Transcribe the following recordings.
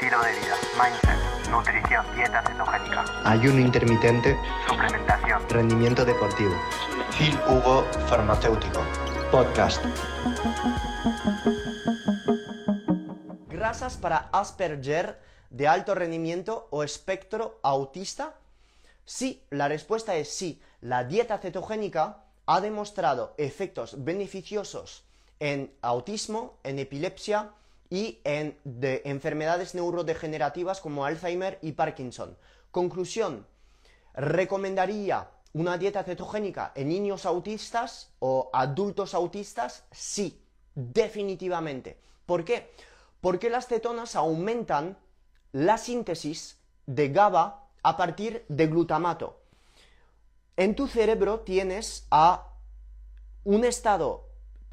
estilo de vida, mindset, nutrición, dieta cetogénica, ayuno intermitente, suplementación, rendimiento deportivo. Phil Hugo Farmacéutico. Podcast. ¿Grasas para Asperger de alto rendimiento o espectro autista? Sí, la respuesta es sí. La dieta cetogénica ha demostrado efectos beneficiosos en autismo, en epilepsia y en de enfermedades neurodegenerativas como Alzheimer y Parkinson. Conclusión, ¿recomendaría una dieta cetogénica en niños autistas o adultos autistas? Sí, definitivamente. ¿Por qué? Porque las cetonas aumentan la síntesis de GABA a partir de glutamato. En tu cerebro tienes a un estado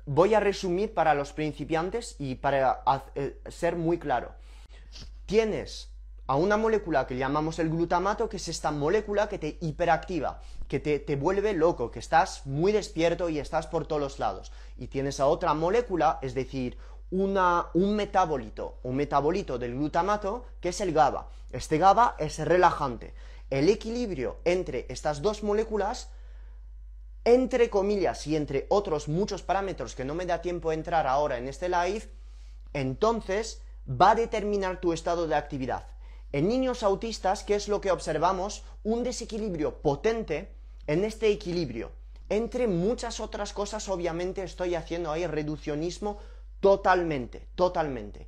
Voy a resumir para los principiantes y para eh, ser muy claro. Tienes a una molécula que llamamos el glutamato, que es esta molécula que te hiperactiva, que te, vuelve loco, que estás muy despierto y estás por todos los lados. Y tienes a otra molécula, es decir, una, un metabolito, un metabolito del glutamato, que es el GABA. Este GABA es relajante. El equilibrio entre estas dos moléculas entre comillas y entre otros muchos parámetros que no me da tiempo de entrar ahora en este live, entonces va a determinar tu estado de actividad. En niños autistas, ¿qué es lo que observamos? Un desequilibrio potente en este equilibrio. Entre muchas otras cosas, obviamente estoy haciendo ahí reduccionismo totalmente, totalmente.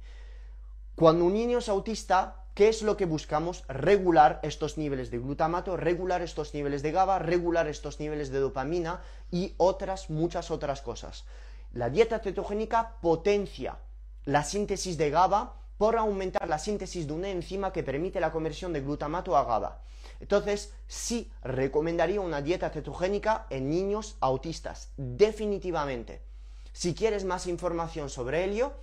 Cuando un niño es autista, ¿Qué es lo que buscamos? Regular estos niveles de glutamato, regular estos niveles de GABA, regular estos niveles de dopamina y otras, muchas otras cosas. La dieta cetogénica potencia la síntesis de GABA por aumentar la síntesis de una enzima que permite la conversión de glutamato a GABA. Entonces, sí recomendaría una dieta cetogénica en niños autistas, definitivamente. Si quieres más información sobre ello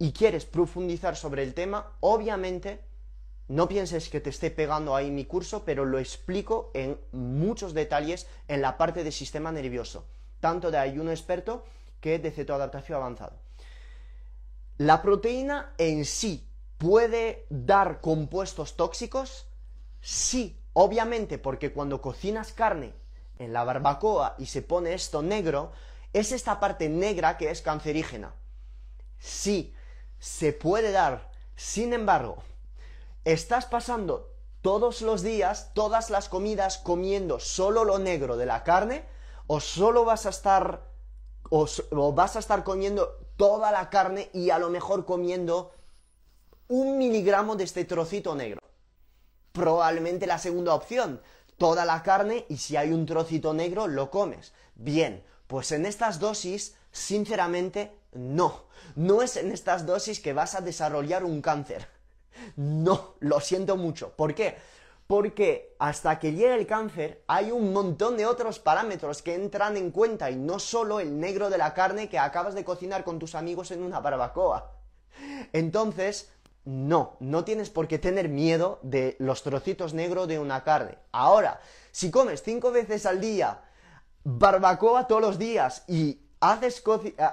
y quieres profundizar sobre el tema, obviamente no pienses que te esté pegando ahí mi curso, pero lo explico en muchos detalles en la parte del sistema nervioso, tanto de ayuno experto que de cetoadaptación avanzado. ¿La proteína en sí puede dar compuestos tóxicos? Sí, obviamente, porque cuando cocinas carne en la barbacoa y se pone esto negro, es esta parte negra que es cancerígena. Sí, se puede dar. Sin embargo, estás pasando todos los días, todas las comidas comiendo solo lo negro de la carne, o solo vas a estar, o, vas a estar comiendo toda la carne y a lo mejor comiendo un miligramo de este trocito negro. Probablemente la segunda opción, toda la carne y si hay un trocito negro lo comes. Bien, pues en estas dosis, sinceramente, no. No es en estas dosis que vas a desarrollar un cáncer. No, lo siento mucho. ¿Por qué? Porque hasta que llegue el cáncer hay un montón de otros parámetros que entran en cuenta y no solo el negro de la carne que acabas de cocinar con tus amigos en una barbacoa. Entonces, no, no tienes por qué tener miedo de los trocitos negros de una carne. Ahora, si comes cinco veces al día barbacoa todos los días y haces,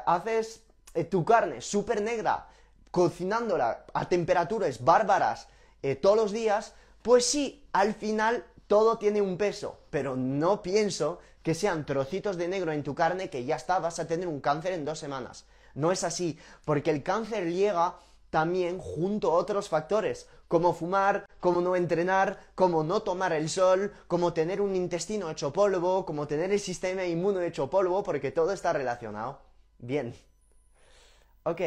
haces eh, tu carne súper negra cocinándola a temperaturas bárbaras eh, todos los días, pues sí, al final todo tiene un peso, pero no pienso que sean trocitos de negro en tu carne que ya está, vas a tener un cáncer en dos semanas. No es así, porque el cáncer llega también junto a otros factores, como fumar, como no entrenar, como no tomar el sol, como tener un intestino hecho polvo, como tener el sistema inmune hecho polvo, porque todo está relacionado. Bien. Ok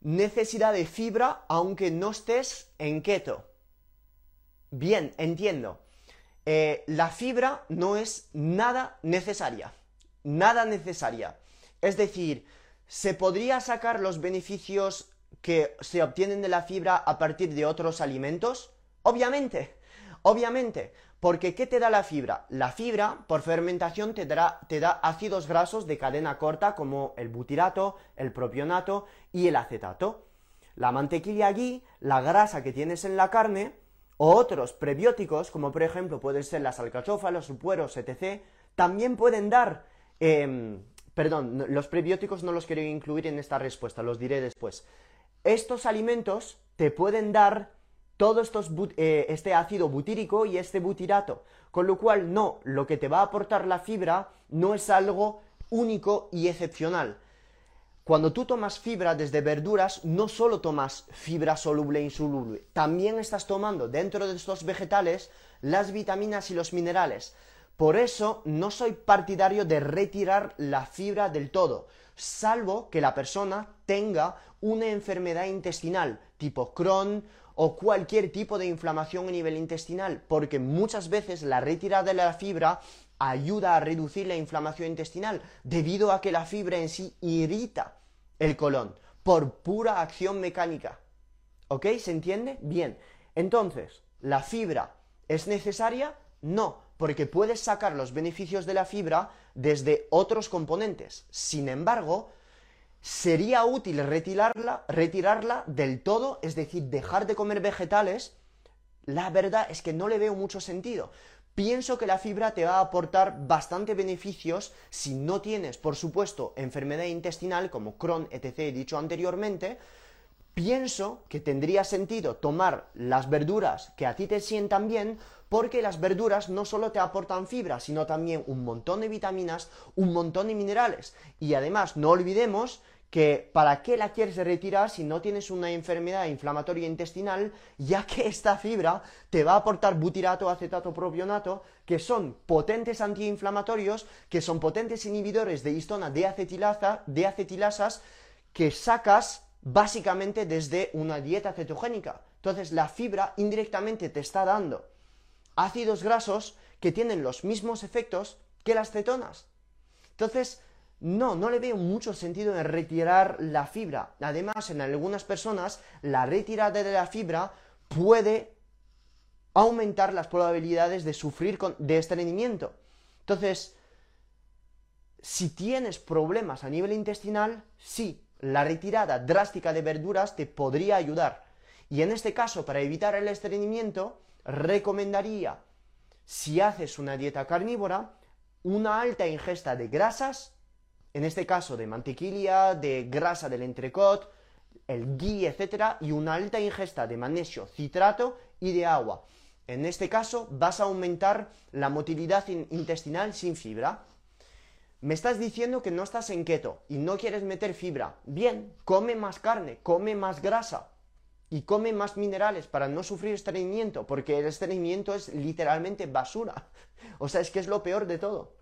necesidad de fibra aunque no estés en keto. Bien, entiendo. Eh, la fibra no es nada necesaria. Nada necesaria. Es decir, ¿se podría sacar los beneficios que se obtienen de la fibra a partir de otros alimentos? Obviamente. Obviamente, porque ¿qué te da la fibra? La fibra, por fermentación, te, da ácidos grasos de cadena corta como el butirato, el propionato y el acetato. La mantequilla allí, la grasa que tienes en la carne, o otros prebióticos, como por ejemplo pueden ser las alcachofas, los supueros, etc., también pueden dar... Em, perdón, los prebióticos no los quiero incluir en esta respuesta, los diré después. Estos alimentos te pueden dar todo estos eh, este ácido butírico y este butirato. Con lo cual, no, lo que te va a aportar la fibra no es algo único y excepcional. Cuando tú tomas fibra desde verduras, no solo tomas fibra soluble e insoluble, también estás tomando dentro de estos vegetales las vitaminas y los minerales. Por eso no soy partidario de retirar la fibra del todo, salvo que la persona tenga una enfermedad intestinal tipo Crohn o cualquier tipo de inflamación a nivel intestinal, porque muchas veces la retirada de la fibra ayuda a reducir la inflamación intestinal, debido a que la fibra en sí irrita el colon por pura acción mecánica. ¿Ok? ¿Se entiende? Bien. Entonces, ¿la fibra es necesaria? No, porque puedes sacar los beneficios de la fibra desde otros componentes. Sin embargo, sería útil retirarla, retirarla del todo, es decir, dejar de comer vegetales. La verdad es que no le veo mucho sentido, Pienso que la fibra te va a aportar bastante beneficios si no tienes, por supuesto, enfermedad intestinal como Crohn, etc., he dicho anteriormente. Pienso que tendría sentido tomar las verduras que a ti te sientan bien, porque las verduras no solo te aportan fibra, sino también un montón de vitaminas, un montón de minerales. Y además, no olvidemos que para qué la quieres retirar si no tienes una enfermedad inflamatoria intestinal, ya que esta fibra te va a aportar butirato, acetato, propionato, que son potentes antiinflamatorios, que son potentes inhibidores de histona de, acetilasa, de acetilasas, que sacas básicamente desde una dieta cetogénica. Entonces la fibra indirectamente te está dando ácidos grasos que tienen los mismos efectos que las cetonas. Entonces, no, no le veo mucho sentido en retirar la fibra. Además, en algunas personas, la retirada de la fibra puede aumentar las probabilidades de sufrir de estreñimiento. Entonces, si tienes problemas a nivel intestinal, sí, la retirada drástica de verduras te podría ayudar. Y en este caso, para evitar el estreñimiento, recomendaría, si haces una dieta carnívora, una alta ingesta de grasas en este caso de mantequilla, de grasa del entrecot, el ghee, etc., y una alta ingesta de magnesio, citrato y de agua. En este caso vas a aumentar la motilidad intestinal sin fibra. Me estás diciendo que no estás en keto y no quieres meter fibra. Bien, come más carne, come más grasa y come más minerales para no sufrir estreñimiento, porque el estreñimiento es literalmente basura. O sea, es que es lo peor de todo.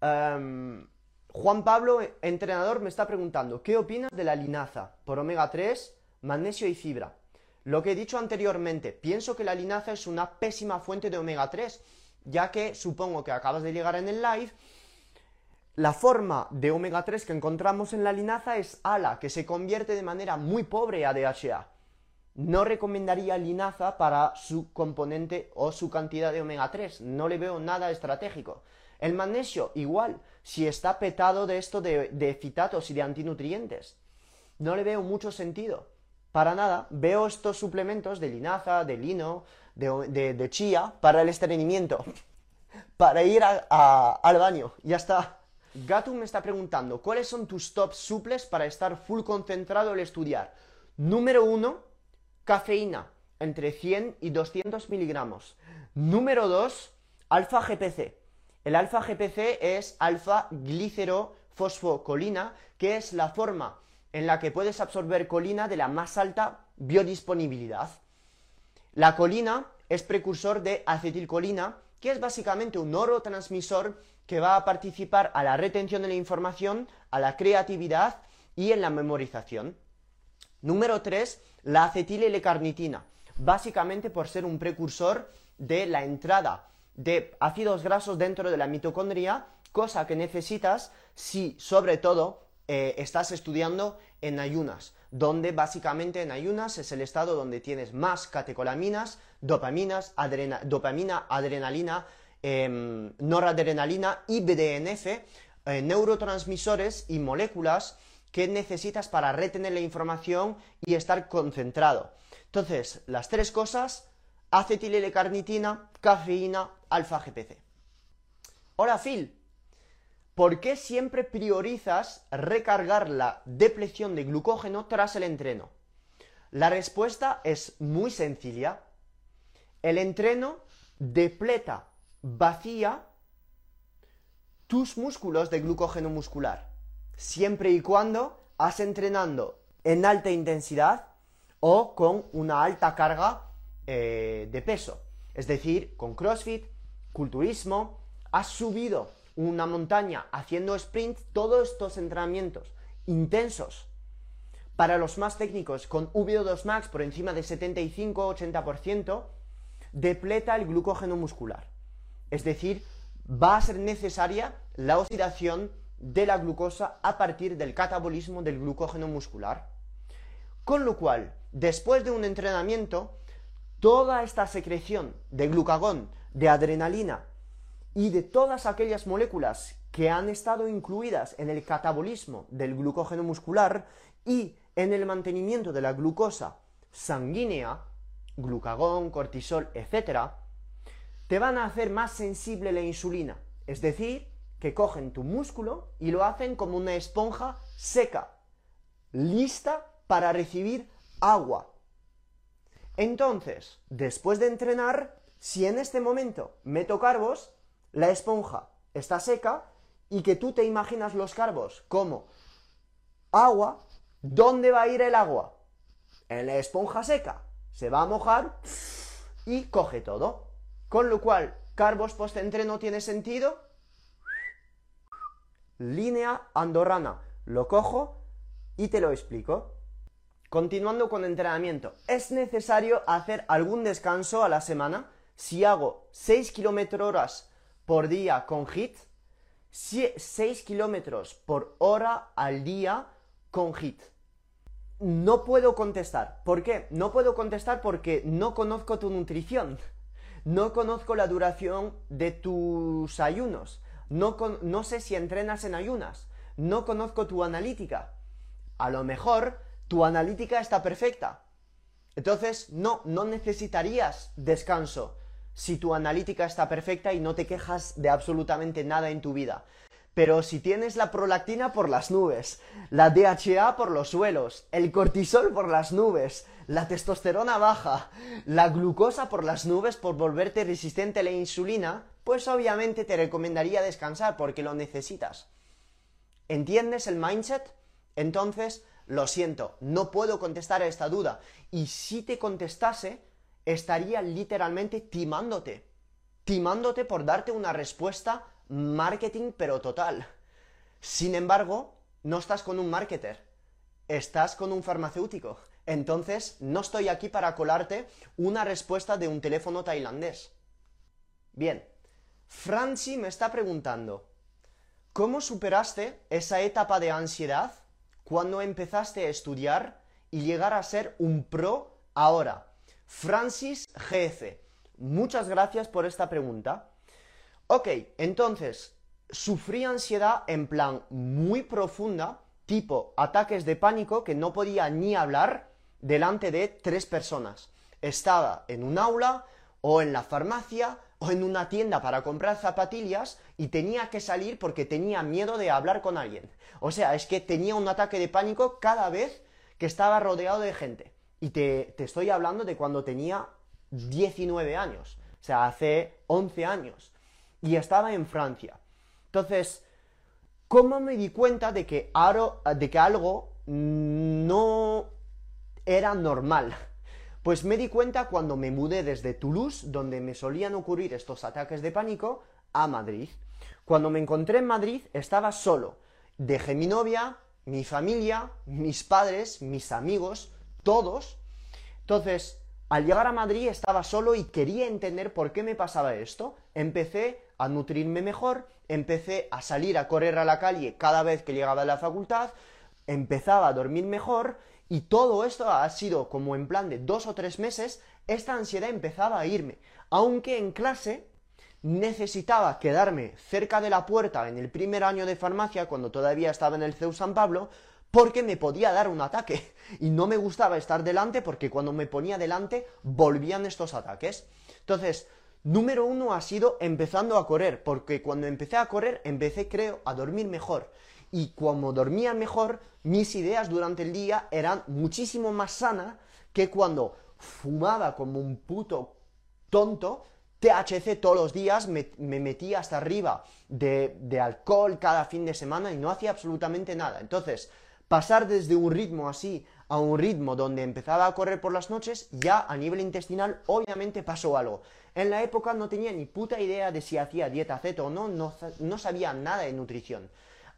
Em, Juan Pablo, entrenador, me está preguntando, ¿qué opinas de la linaza por omega 3, magnesio y fibra? Lo que he dicho anteriormente, pienso que la linaza es una pésima fuente de omega 3, ya que supongo que acabas de llegar en el live, la forma de omega 3 que encontramos en la linaza es ALA, que se convierte de manera muy pobre a DHA. No recomendaría linaza para su componente o su cantidad de omega 3, no le veo nada estratégico. El magnesio, igual, si está petado de esto de, fitatos y de antinutrientes. No le veo mucho sentido. Para nada, veo estos suplementos de linaza, de lino, de, chía para el estreñimiento. para ir al baño. Ya está. Gatum me está preguntando, ¿cuáles son tus top suples para estar full concentrado al estudiar? Número uno, cafeína, entre 100 y 200 miligramos. Número dos, alfa GPC, el alfa GPC es alfa glicerofosfocolina, que es la forma en la que puedes absorber colina de la más alta biodisponibilidad. La colina es precursor de acetilcolina, que es básicamente un neurotransmisor que va a participar a la retención de la información, a la creatividad y en la memorización. Número 3, la acetilelecarnitina, básicamente por ser un precursor de la entrada de ácidos grasos dentro de la mitocondria, cosa que necesitas si sobre todo eh, estás estudiando en ayunas, donde básicamente en ayunas es el estado donde tienes más catecolaminas, dopaminas, dopamina, adrenalina, em, noradrenalina y BDNF, eh, neurotransmisores y moléculas que necesitas para retener la información y estar concentrado. Entonces, las tres cosas acetilelecarnitina, cafeína, alfa-GPC. Hola Phil, ¿por qué siempre priorizas recargar la depleción de glucógeno tras el entreno? La respuesta es muy sencilla. El entreno depleta, vacía tus músculos de glucógeno muscular, siempre y cuando has entrenando en alta intensidad o con una alta carga eh, de peso. Es decir, con CrossFit, culturismo, has subido una montaña haciendo sprint, todos estos entrenamientos intensos para los más técnicos con VO2 max por encima de 75-80%, depleta el glucógeno muscular. Es decir, va a ser necesaria la oxidación de la glucosa a partir del catabolismo del glucógeno muscular. Con lo cual, después de un entrenamiento, toda esta secreción de glucagón, de adrenalina y de todas aquellas moléculas que han estado incluidas en el catabolismo del glucógeno muscular y en el mantenimiento de la glucosa sanguínea, glucagón, cortisol, etc., te van a hacer más sensible la insulina. Es decir, que cogen tu músculo y lo hacen como una esponja seca, lista para recibir agua. Entonces, después de entrenar, si en este momento meto carbos, la esponja está seca y que tú te imaginas los carbos como agua, ¿dónde va a ir el agua? En la esponja seca. Se va a mojar y coge todo. Con lo cual, carbos post-entreno tiene sentido. Línea andorrana. Lo cojo y te lo explico. Continuando con entrenamiento, es necesario hacer algún descanso a la semana. Si hago 6 km horas por día con HIT, 6 kilómetros por hora al día con HIT. No puedo contestar. ¿Por qué? No puedo contestar porque no conozco tu nutrición. No conozco la duración de tus ayunos. No, no sé si entrenas en ayunas. No conozco tu analítica. A lo mejor tu analítica está perfecta. Entonces, no, no necesitarías descanso si tu analítica está perfecta y no te quejas de absolutamente nada en tu vida. Pero si tienes la prolactina por las nubes, la DHA por los suelos, el cortisol por las nubes, la testosterona baja, la glucosa por las nubes por volverte resistente a la insulina, pues obviamente te recomendaría descansar porque lo necesitas. ¿Entiendes el mindset? Entonces, lo siento, no puedo contestar a esta duda. Y si te contestase, estaría literalmente timándote. Timándote por darte una respuesta marketing pero total. Sin embargo, no estás con un marketer, estás con un farmacéutico. Entonces, no estoy aquí para colarte una respuesta de un teléfono tailandés. Bien, Franci me está preguntando, ¿cómo superaste esa etapa de ansiedad cuando empezaste a estudiar y llegar a ser un pro ahora? Francis GF, muchas gracias por esta pregunta. Ok, entonces, sufrí ansiedad en plan muy profunda, tipo ataques de pánico que no podía ni hablar delante de tres personas. Estaba en un aula o en la farmacia o en una tienda para comprar zapatillas y tenía que salir porque tenía miedo de hablar con alguien. O sea, es que tenía un ataque de pánico cada vez que estaba rodeado de gente. Y te, te estoy hablando de cuando tenía 19 años, o sea, hace 11 años y estaba en Francia. Entonces, ¿cómo me di cuenta de que, algo no era normal? Pues me di cuenta cuando me mudé desde Toulouse, donde me solían ocurrir estos ataques de pánico, a Madrid. Cuando me encontré en Madrid estaba solo. Dejé mi novia, mi familia, mis padres, mis amigos, todos. Entonces, al llegar a Madrid estaba solo y quería entender por qué me pasaba esto. Empecé a nutrirme mejor, empecé a salir a correr a la calle cada vez que llegaba a la facultad, empezaba a dormir mejor y todo esto ha sido como en plan de dos o tres meses, esta ansiedad empezaba a irme. Aunque en clase necesitaba quedarme cerca de la puerta en el primer año de farmacia, cuando todavía estaba en el CEU San Pablo, porque me podía dar un ataque. Y no me gustaba estar delante porque cuando me ponía delante volvían estos ataques. Entonces, Número uno ha sido empezando a correr, porque cuando empecé a correr empecé, creo, a dormir mejor. y como dormía mejor, mis ideas durante el día eran muchísimo más sanas que cuando fumaba como un puto tonto THC todos los días, me, me metía hasta arriba de alcohol cada fin de semana y no hacía absolutamente nada. Entonces, pasar desde un ritmo así a un ritmo donde empezaba a correr por las noches, ya a nivel intestinal obviamente pasó algo. En la época no tenía ni puta idea de si hacía dieta ceto o no, no, no sabía nada de nutrición.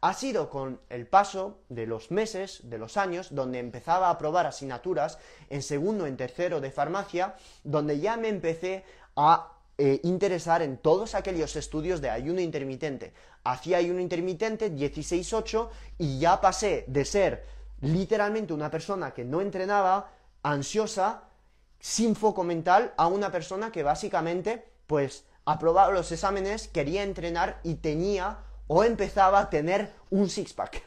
Ha sido con el paso de los meses, de los años, donde empezaba a probar asignaturas en segundo, en tercero de farmacia, donde ya me empecé a eh, interesar en todos aquellos estudios de ayuno intermitente. Hacía ayuno intermitente 16-8 y ya pasé de ser literalmente una persona que no entrenaba, ansiosa, sin foco mental, a una persona que básicamente, pues, aprobaba los exámenes, quería entrenar y tenía o empezaba a tener un six-pack.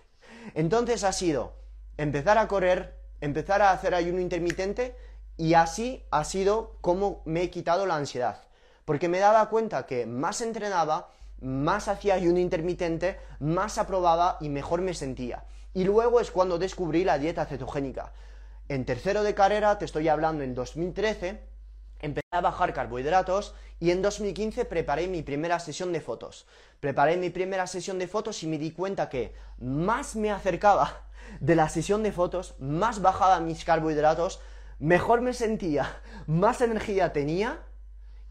Entonces ha sido empezar a correr, empezar a hacer ayuno intermitente y así ha sido como me he quitado la ansiedad. Porque me daba cuenta que más entrenaba, más hacía ayuno intermitente, más aprobaba y mejor me sentía. Y luego es cuando descubrí la dieta cetogénica. En tercero de carrera, te estoy hablando en 2013, empecé a bajar carbohidratos y en 2015 preparé mi primera sesión de fotos. Preparé mi primera sesión de fotos y me di cuenta que más me acercaba de la sesión de fotos, más bajaba mis carbohidratos, mejor me sentía, más energía tenía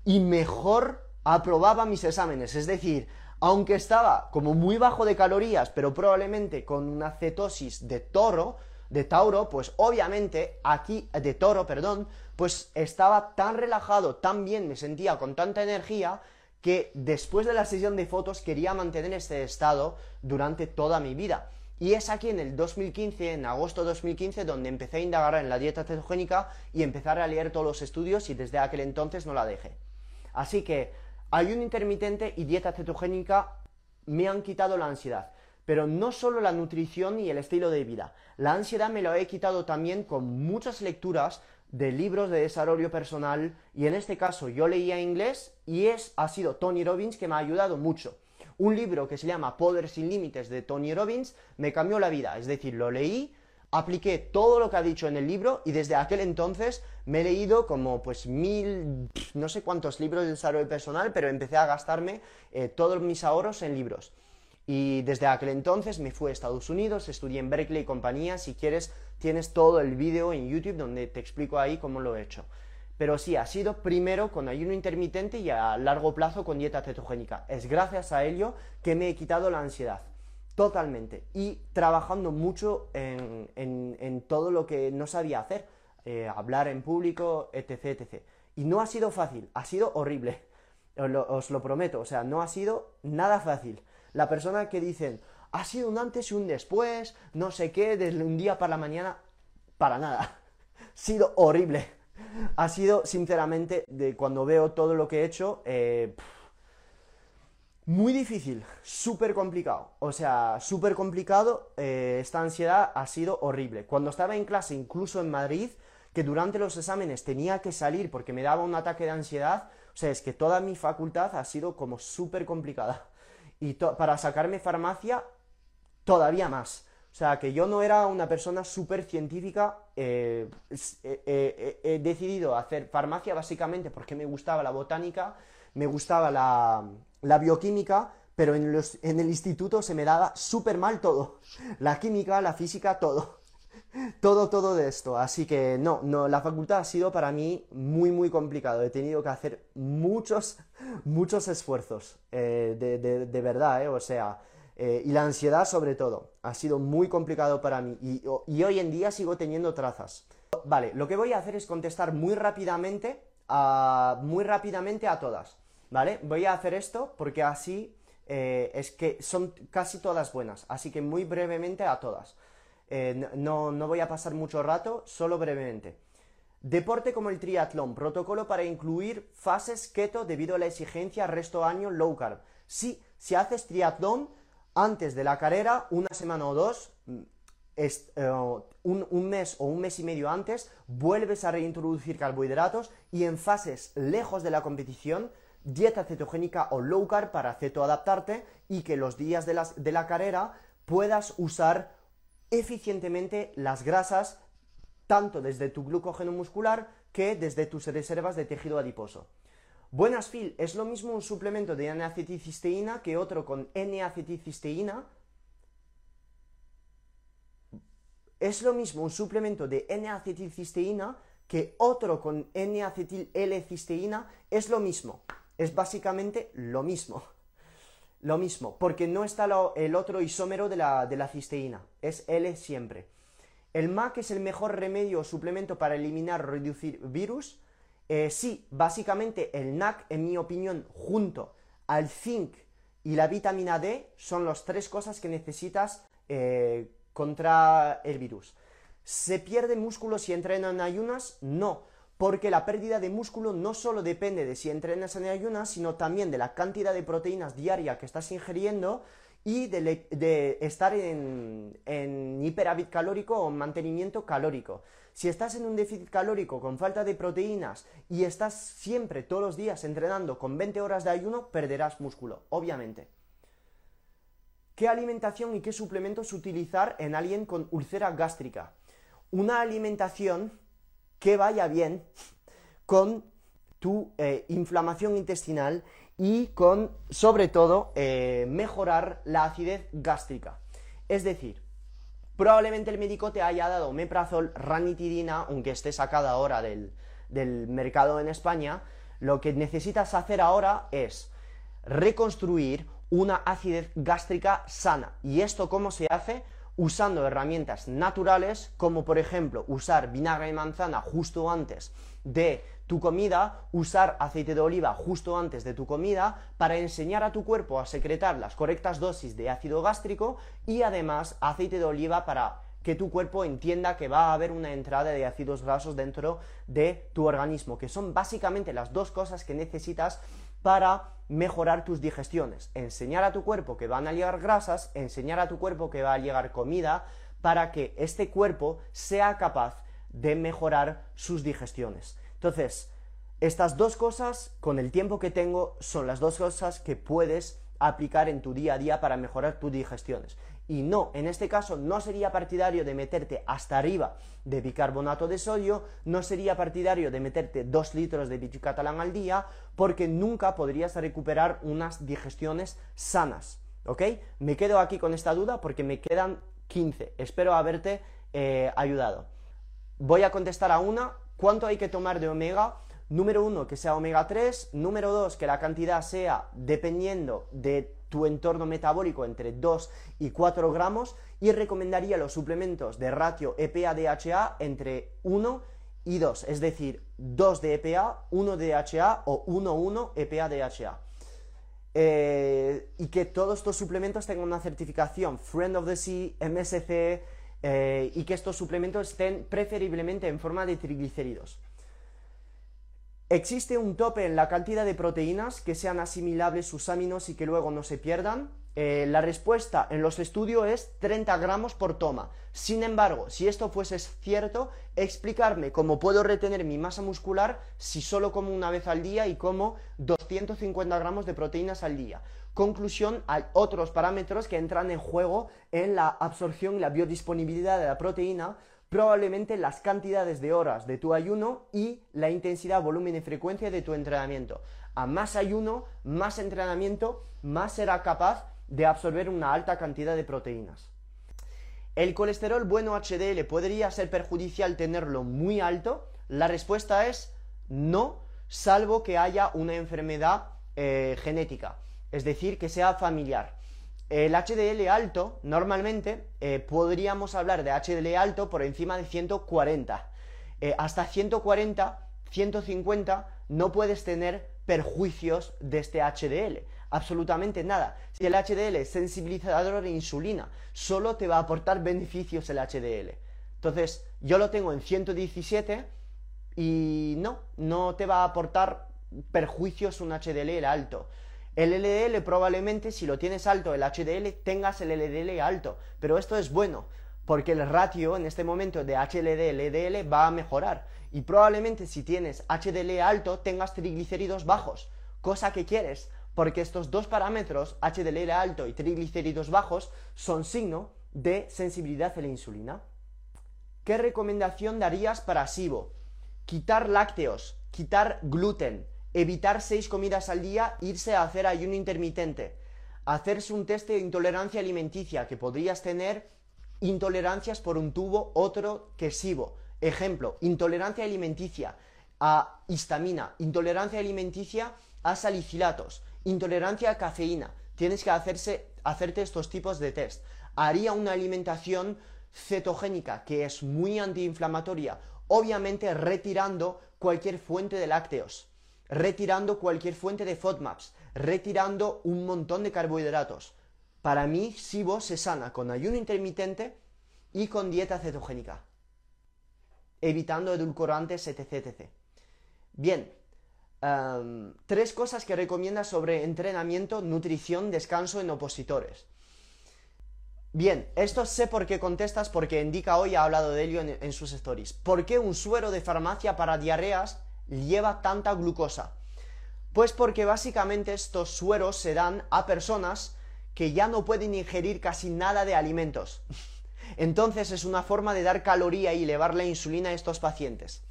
y mejor aprobaba mis exámenes. Es decir, aunque estaba como muy bajo de calorías, pero probablemente con una cetosis de toro, de Tauro, pues obviamente aquí, de Toro, perdón, pues estaba tan relajado, tan bien, me sentía con tanta energía, que después de la sesión de fotos quería mantener este estado durante toda mi vida. Y es aquí en el 2015, en agosto de 2015, donde empecé a indagar en la dieta cetogénica y empezar a leer todos los estudios y desde aquel entonces no la dejé. Así que ayuno intermitente y dieta cetogénica me han quitado la ansiedad. Pero no solo la nutrición y el estilo de vida. La ansiedad me lo he quitado también con muchas lecturas de libros de desarrollo personal y en este caso yo leía inglés y es, ha sido Tony Robbins que me ha ayudado mucho. Un libro que se llama Poder sin Límites de Tony Robbins me cambió la vida, es decir, lo leí, apliqué todo lo que ha dicho en el libro y desde aquel entonces me he leído como pues mil, no sé cuántos libros de desarrollo personal, pero empecé a gastarme eh, todos mis ahorros en libros. Y desde aquel entonces me fui a Estados Unidos, estudié en Berkeley y compañía. Si quieres, tienes todo el vídeo en YouTube donde te explico ahí cómo lo he hecho. Pero sí, ha sido primero con ayuno intermitente y a largo plazo con dieta cetogénica. Es gracias a ello que me he quitado la ansiedad. Totalmente. Y trabajando mucho en, todo lo que no sabía hacer. Eh, hablar en público, etc, etc. Y no ha sido fácil, ha sido horrible. os lo prometo. O sea, no ha sido nada fácil la persona que dicen, ha sido un antes y un después, no sé qué, desde un día para la mañana, para nada. ha sido horrible. Ha sido, sinceramente, de cuando veo todo lo que he hecho, eh, muy difícil, súper complicado. O sea, súper complicado. Eh, esta ansiedad ha sido horrible. Cuando estaba en clase, incluso en Madrid, que durante los exámenes tenía que salir porque me daba un ataque de ansiedad, o sea, es que toda mi facultad ha sido como súper complicada y para sacarme farmacia todavía más. O sea, que yo no era una persona súper científica, eh, eh, he decidido hacer farmacia básicamente porque me gustaba la botánica, me gustaba la, la bioquímica, pero en, los, en el instituto se me daba súper mal todo. La química, la física, todo todo, todo de esto. Así que no, no, la facultad ha sido para mí muy, muy complicado. He tenido que hacer muchos, muchos esfuerzos, eh, de, de, verdad, eh, o sea, eh, y la ansiedad sobre todo. Ha sido muy complicado para mí y, y, hoy en día sigo teniendo trazas. Vale, lo que voy a hacer es contestar muy rápidamente a, muy rápidamente a todas, ¿vale? Voy a hacer esto porque así es que son casi todas buenas, así que muy brevemente a todas. Eh, no, no voy a pasar mucho rato, solo brevemente. Deporte como el triatlón, protocolo para incluir fases keto debido a la exigencia resto año low carb. Sí, si haces triatlón antes de la carrera, una semana o dos, mm, eh, un, un, mes o un mes y medio antes, vuelves a reintroducir carbohidratos y en fases lejos de la competición, dieta cetogénica o low carb para cetoadaptarte y que los días de, las, de la carrera puedas usar eficientemente las grasas tanto desde tu glucógeno muscular que desde tus reservas de tejido adiposo. Buenas Phil es lo mismo un suplemento de N-acetilcisteína que otro con N-acetilcisteína. Es lo mismo un suplemento de N-acetilcisteína que otro con N-acetil-L-cisteína. Es lo mismo. Es básicamente lo mismo. Lo mismo, porque no está el otro isómero de la, de la cisteína. Es L siempre. ¿El MAC es el mejor remedio o suplemento para eliminar o reducir virus? Eh, sí, básicamente el NAC, en mi opinión, junto al zinc y la vitamina D, son las tres cosas que necesitas eh, contra el virus. ¿Se pierde músculo si entrenan en ayunas? No, porque la pérdida de músculo no solo depende de si entrenas en ayunas, sino también de la cantidad de proteínas diaria que estás ingiriendo y de, estar en, en hiperávit calórico o mantenimiento calórico. Si estás en un déficit calórico con falta de proteínas y estás siempre, todos los días, entrenando con 20 horas de ayuno, perderás músculo, obviamente. ¿Qué alimentación y qué suplementos utilizar en alguien con úlcera gástrica? Una alimentación que vaya bien con tu eh, inflamación intestinal y con, sobre todo, eh, mejorar la acidez gástrica. Es decir, probablemente el médico te haya dado meprazol, ranitidina, aunque esté sacada ahora del, del mercado en España, lo que necesitas hacer ahora es reconstruir una acidez gástrica sana. ¿Y esto cómo se hace? Usando herramientas naturales, como por ejemplo usar vinagre de manzana justo antes de tu comida, usar aceite de oliva justo antes de tu comida para enseñar a tu cuerpo a secretar las correctas dosis de ácido gástrico y además aceite de oliva para que tu cuerpo entienda que va a haber una entrada de ácidos grasos dentro de tu organismo, que son básicamente las dos cosas que necesitas para mejorar tus digestiones. Enseñar a tu cuerpo que van a llegar grasas, enseñar a tu cuerpo que va a llegar comida, para que este cuerpo sea capaz de mejorar sus digestiones. Entonces, estas dos cosas, con el tiempo que tengo, son las dos cosas que puedes aplicar en tu día a día para mejorar tus digestiones. Y no, en este caso no sería partidario de meterte hasta arriba de bicarbonato de sodio, no sería partidario de meterte 2 litros de bichicatalán al día, porque nunca podrías recuperar unas digestiones sanas. ¿Ok? Me quedo aquí con esta duda porque me quedan 15. Espero haberte eh, ayudado. Voy a contestar a una ¿Cuánto hay que tomar de omega? Número uno, que sea omega 3. Número dos, que la cantidad sea dependiendo de tu entorno metabólico entre 2 y 4 gramos. Y recomendaría los suplementos de ratio EPA-DHA entre 1 y 2. Es decir, 2 de EPA, 1 de DHA o 1-1 EPA-DHA. Eh, y que todos estos suplementos tengan una certificación Friend of the Sea, MSC, eh, y que estos suplementos estén preferiblemente en forma de triglicéridos. ¿Existe un tope en la cantidad de proteínas que sean asimilables sus aminos y que luego no se pierdan? Eh, la respuesta en los estudios es 30 gramos por toma. Sin embargo, si esto fuese cierto, explicarme cómo puedo retener mi masa muscular si solo como una vez al día y como 250 gramos de proteínas al día. Conclusión, hay otros parámetros que entran en juego en la absorción y la biodisponibilidad de la proteína, probablemente las cantidades de horas de tu ayuno y la intensidad, volumen y frecuencia de tu entrenamiento. A más ayuno, más entrenamiento, más será capaz de absorber una alta cantidad de proteínas. ¿El colesterol bueno HDL podría ser perjudicial tenerlo muy alto? La respuesta es no, salvo que haya una enfermedad eh, genética, es decir, que sea familiar. El HDL alto, normalmente, eh, podríamos hablar de HDL alto por encima de 140. Eh, hasta 140, 150, no puedes tener perjuicios de este HDL absolutamente nada. Si el HDL es sensibilizador de insulina, solo te va a aportar beneficios el HDL. Entonces, yo lo tengo en 117 y no, no te va a aportar perjuicios un HDL alto. El LDL probablemente si lo tienes alto, el HDL, tengas el LDL alto, pero esto es bueno porque el ratio en este momento de HLD-LDL va a mejorar y probablemente si tienes HDL alto tengas triglicéridos bajos, cosa que quieres porque estos dos parámetros, HDL alto y triglicéridos bajos, son signo de sensibilidad a la insulina. ¿Qué recomendación darías para SIBO? Quitar lácteos, quitar gluten, evitar seis comidas al día, irse a hacer ayuno intermitente, hacerse un test de intolerancia alimenticia, que podrías tener intolerancias por un tubo, otro que SIBO. Ejemplo, intolerancia alimenticia a histamina, intolerancia alimenticia a salicilatos, intolerancia a cafeína. Tienes que hacerse, hacerte estos tipos de test. Haría una alimentación cetogénica que es muy antiinflamatoria, obviamente retirando cualquier fuente de lácteos, retirando cualquier fuente de FODMAPs, retirando un montón de carbohidratos. Para mí, SIBO se sana con ayuno intermitente y con dieta cetogénica, evitando edulcorantes, etc. etc. Bien, em, tres cosas que recomienda sobre entrenamiento, nutrición, descanso en opositores. Bien, esto sé por qué contestas, porque Indica hoy ha hablado de ello en, en, sus stories. ¿Por qué un suero de farmacia para diarreas lleva tanta glucosa? Pues porque básicamente estos sueros se dan a personas que ya no pueden ingerir casi nada de alimentos. Entonces es una forma de dar caloría y elevar la insulina a estos pacientes.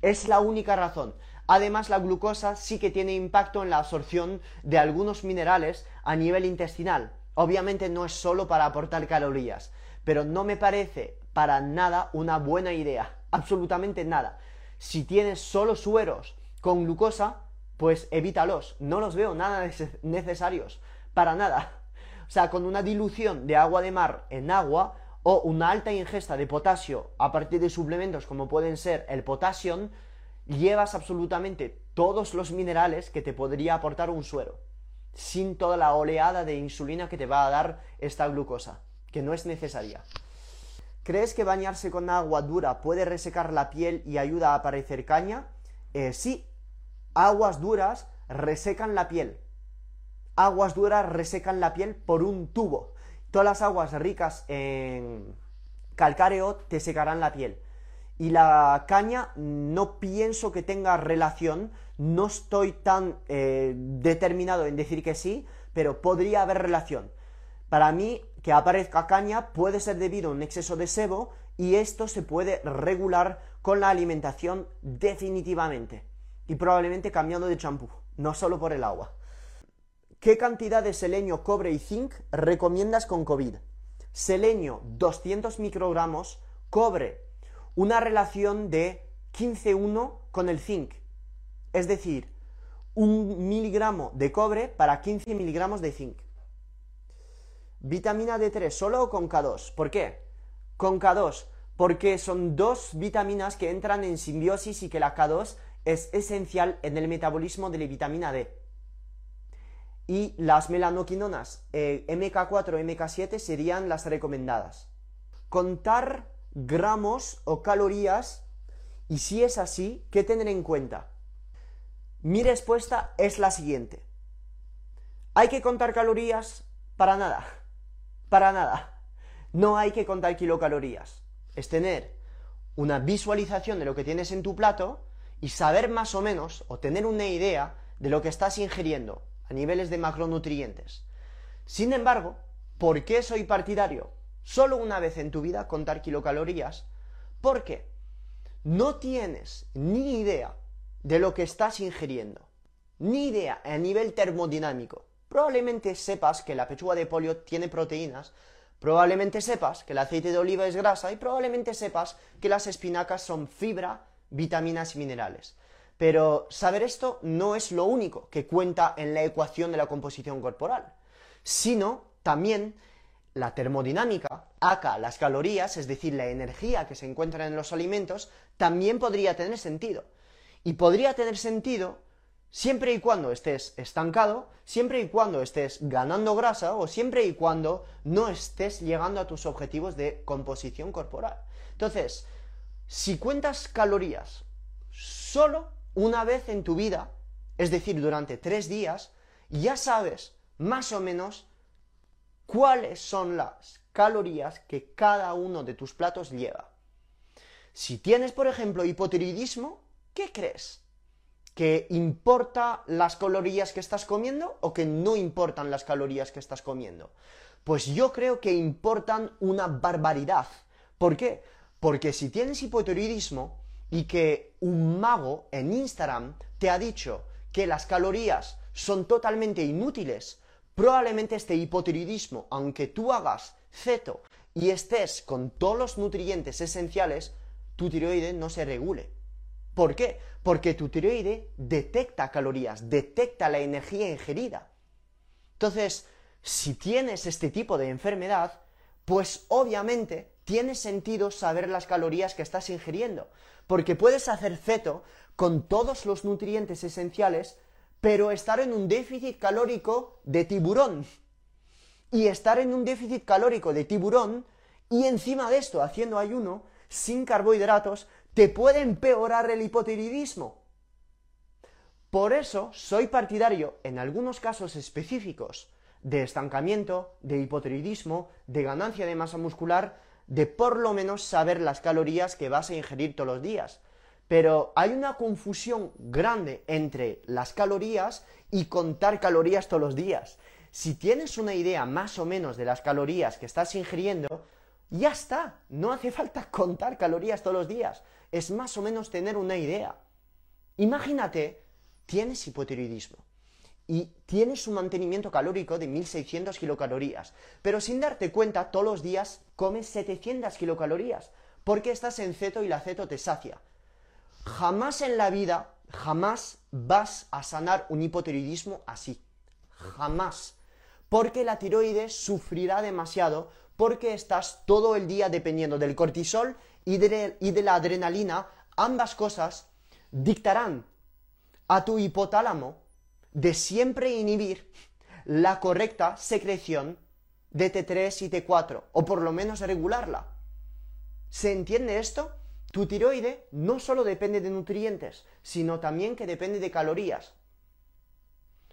Es la única razón. Además, la glucosa sí que tiene impacto en la absorción de algunos minerales a nivel intestinal. Obviamente no es solo para aportar calorías, pero no me parece para nada una buena idea. Absolutamente nada. Si tienes solo sueros con glucosa, pues evítalos. No los veo nada necesarios. Para nada. O sea, con una dilución de agua de mar en agua o una alta ingesta de potasio a partir de suplementos como pueden ser el potasio, llevas absolutamente todos los minerales que te podría aportar un suero, sin toda la oleada de insulina que te va a dar esta glucosa, que no es necesaria. ¿Crees que bañarse con agua dura puede resecar la piel y ayuda a aparecer caña? Eh, sí, aguas duras resecan la piel. Aguas duras resecan la piel por un tubo. Todas las aguas ricas en calcáreo te secarán la piel. Y la caña no pienso que tenga relación, no estoy tan eh, determinado en decir que sí, pero podría haber relación. Para mí, que aparezca caña puede ser debido a un exceso de sebo y esto se puede regular con la alimentación definitivamente. Y probablemente cambiando de champú, no solo por el agua. ¿Qué cantidad de selenio, cobre y zinc recomiendas con COVID? Selenio 200 microgramos, cobre una relación de 15-1 con el zinc. Es decir, un miligramo de cobre para 15 miligramos de zinc. Vitamina D3 solo o con K2. ¿Por qué? Con K2, porque son dos vitaminas que entran en simbiosis y que la K2 es esencial en el metabolismo de la vitamina D y las melanoquinonas eh, MK4 MK7 serían las recomendadas. Contar gramos o calorías y si es así, ¿qué tener en cuenta? Mi respuesta es la siguiente. ¿Hay que contar calorías? Para nada. Para nada. No hay que contar kilocalorías. Es tener una visualización de lo que tienes en tu plato y saber más o menos o tener una idea de lo que estás ingiriendo a niveles de macronutrientes. Sin embargo, ¿por qué soy partidario? Solo una vez en tu vida contar kilocalorías. Porque no tienes ni idea de lo que estás ingiriendo. Ni idea a nivel termodinámico. Probablemente sepas que la pechuga de pollo tiene proteínas, probablemente sepas que el aceite de oliva es grasa y probablemente sepas que las espinacas son fibra, vitaminas y minerales. Pero saber esto no es lo único que cuenta en la ecuación de la composición corporal, sino también la termodinámica, acá las calorías, es decir, la energía que se encuentra en los alimentos, también podría tener sentido. Y podría tener sentido siempre y cuando estés estancado, siempre y cuando estés ganando grasa o siempre y cuando no estés llegando a tus objetivos de composición corporal. Entonces, si cuentas calorías solo una vez en tu vida, es decir, durante tres días, ya sabes más o menos cuáles son las calorías que cada uno de tus platos lleva. Si tienes, por ejemplo, hipotiroidismo, ¿qué crees? ¿Que importa las calorías que estás comiendo o que no importan las calorías que estás comiendo? Pues yo creo que importan una barbaridad. ¿Por qué? Porque si tienes hipotiroidismo y que un mago en Instagram te ha dicho que las calorías son totalmente inútiles, probablemente este hipotiroidismo, aunque tú hagas ceto y estés con todos los nutrientes esenciales, tu tiroide no se regule. ¿Por qué? Porque tu tiroide detecta calorías, detecta la energía ingerida. Entonces, si tienes este tipo de enfermedad, pues obviamente tiene sentido saber las calorías que estás ingiriendo, porque puedes hacer ceto con todos los nutrientes esenciales, pero estar en un déficit calórico de tiburón. Y estar en un déficit calórico de tiburón y encima de esto haciendo ayuno sin carbohidratos te puede empeorar el hipotiroidismo. Por eso soy partidario, en algunos casos específicos, de estancamiento, de hipotiroidismo, de ganancia de masa muscular, de por lo menos saber las calorías que vas a ingerir todos los días. Pero hay una confusión grande entre las calorías y contar calorías todos los días. Si tienes una idea más o menos de las calorías que estás ingiriendo, ya está, no hace falta contar calorías todos los días es más o menos tener una idea. Imagínate, tienes hipotiroidismo y tienes un mantenimiento calórico de 1600 kilocalorías, pero sin darte cuenta todos los días comes 700 kilocalorías porque estás en ceto y la ceto te sacia. Jamás en la vida, jamás vas a sanar un hipotiroidismo así. Jamás. Porque la tiroides sufrirá demasiado porque estás todo el día dependiendo del cortisol y de, la adrenalina, ambas cosas dictarán a tu hipotálamo de siempre inhibir la correcta secreción de T3 y T4, o por lo menos regularla. ¿Se entiende esto? Tu tiroide no solo depende de nutrientes, sino también que depende de calorías.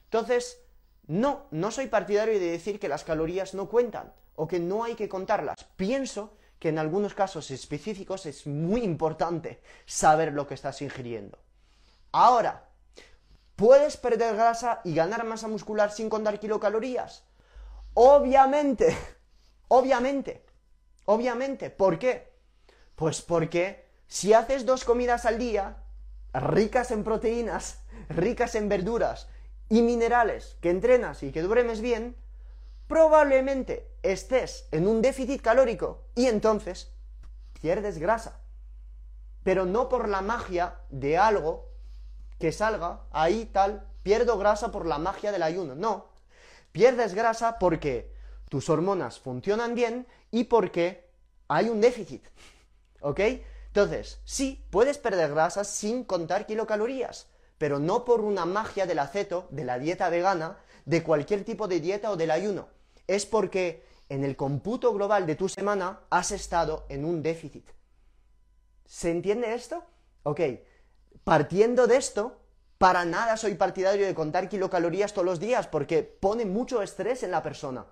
Entonces, no, no soy partidario de decir que las calorías no cuentan o que no hay que contarlas. Pienso que en algunos casos específicos es muy importante saber lo que estás ingiriendo. Ahora, ¿puedes perder grasa y ganar masa muscular sin contar kilocalorías? Obviamente, obviamente, obviamente. ¿Por qué? Pues porque si haces dos comidas al día, ricas en proteínas, ricas en verduras y minerales, que entrenas y que duermes bien, probablemente estés en un déficit calórico y entonces pierdes grasa. Pero no por la magia de algo que salga ahí tal, pierdo grasa por la magia del ayuno. No, pierdes grasa porque tus hormonas funcionan bien y porque hay un déficit. ¿Ok? Entonces, sí, puedes perder grasa sin contar kilocalorías, pero no por una magia del aceto, de la dieta vegana, de cualquier tipo de dieta o del ayuno es porque en el cómputo global de tu semana has estado en un déficit. ¿Se entiende esto? Ok, partiendo de esto, para nada soy partidario de contar kilocalorías todos los días porque pone mucho estrés en la persona.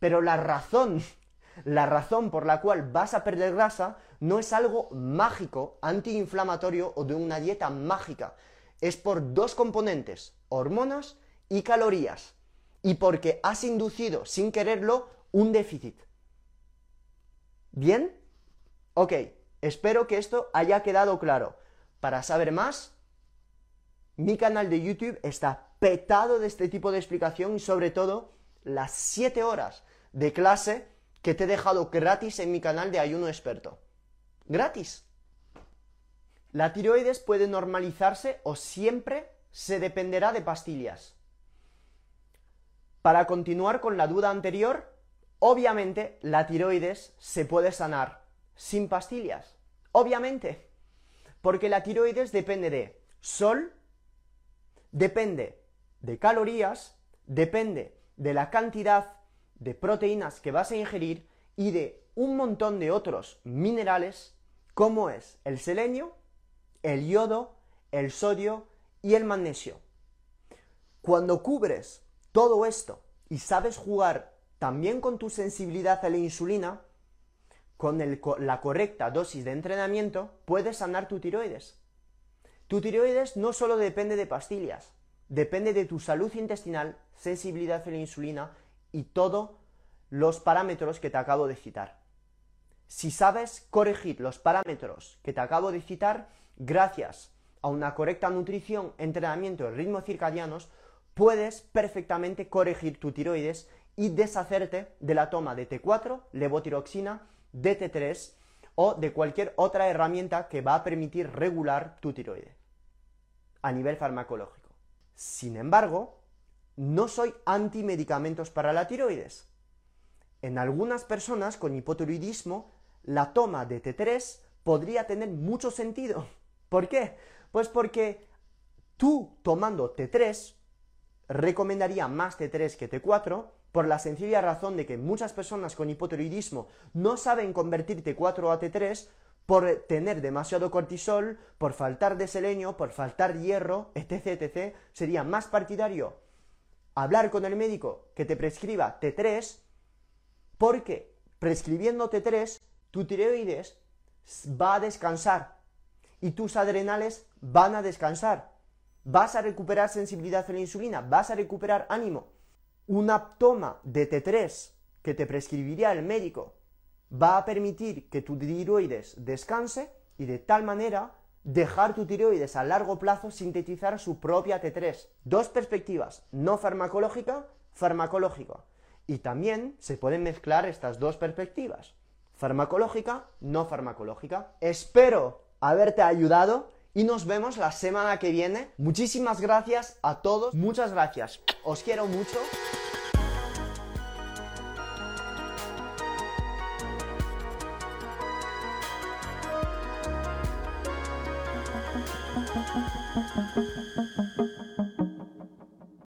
Pero la razón, la razón por la cual vas a perder grasa no es algo mágico, antiinflamatorio o de una dieta mágica. Es por dos componentes, hormonas y calorías y porque has inducido sin quererlo un déficit. ¿Bien? Ok, espero que esto haya quedado claro. Para saber más, mi canal de YouTube está petado de este tipo de explicación y sobre todo las 7 horas de clase que te he dejado gratis en mi canal de ayuno experto. Gratis. La tiroides puede normalizarse o siempre se dependerá de pastillas. Para continuar con la duda anterior, obviamente la tiroides se puede sanar sin pastillas. Obviamente. Porque la tiroides depende de sol, depende de calorías, depende de la cantidad de proteínas que vas a ingerir y de un montón de otros minerales como es el selenio, el yodo, el sodio y el magnesio. Cuando cubres todo esto y sabes jugar también con tu sensibilidad a la insulina, con la correcta dosis de entrenamiento, puedes sanar tu tiroides. Tu tiroides no solo depende de pastillas, depende de tu salud intestinal, sensibilidad a la insulina y todos los parámetros que te acabo de citar. Si sabes corregir los parámetros que te acabo de citar, gracias a una correcta nutrición, entrenamiento y ritmos circadianos, puedes perfectamente corregir tu tiroides y deshacerte de la toma de T4, levotiroxina, DT3 o de cualquier otra herramienta que va a permitir regular tu tiroides a nivel farmacológico. Sin embargo, no soy antimedicamentos para la tiroides. En algunas personas con hipotiroidismo, la toma de T3 podría tener mucho sentido. ¿Por qué? Pues porque tú tomando T3 recomendaría más T3 que T4 por la sencilla razón de que muchas personas con hipotiroidismo no saben convertir T4 a T3 por tener demasiado cortisol, por faltar de selenio, por faltar hierro, etc, etc, sería más partidario hablar con el médico que te prescriba T3 porque prescribiendo T3 tu tiroides va a descansar y tus adrenales van a descansar. Vas a recuperar sensibilidad a la insulina, vas a recuperar ánimo. Una toma de T3 que te prescribiría el médico va a permitir que tu tiroides descanse y de tal manera dejar tu tiroides a largo plazo sintetizar su propia T3. Dos perspectivas, no farmacológica, farmacológica. Y también se pueden mezclar estas dos perspectivas, farmacológica, no farmacológica. Espero haberte ayudado y nos vemos la semana que viene. Muchísimas gracias a todos, muchas gracias. Os quiero mucho.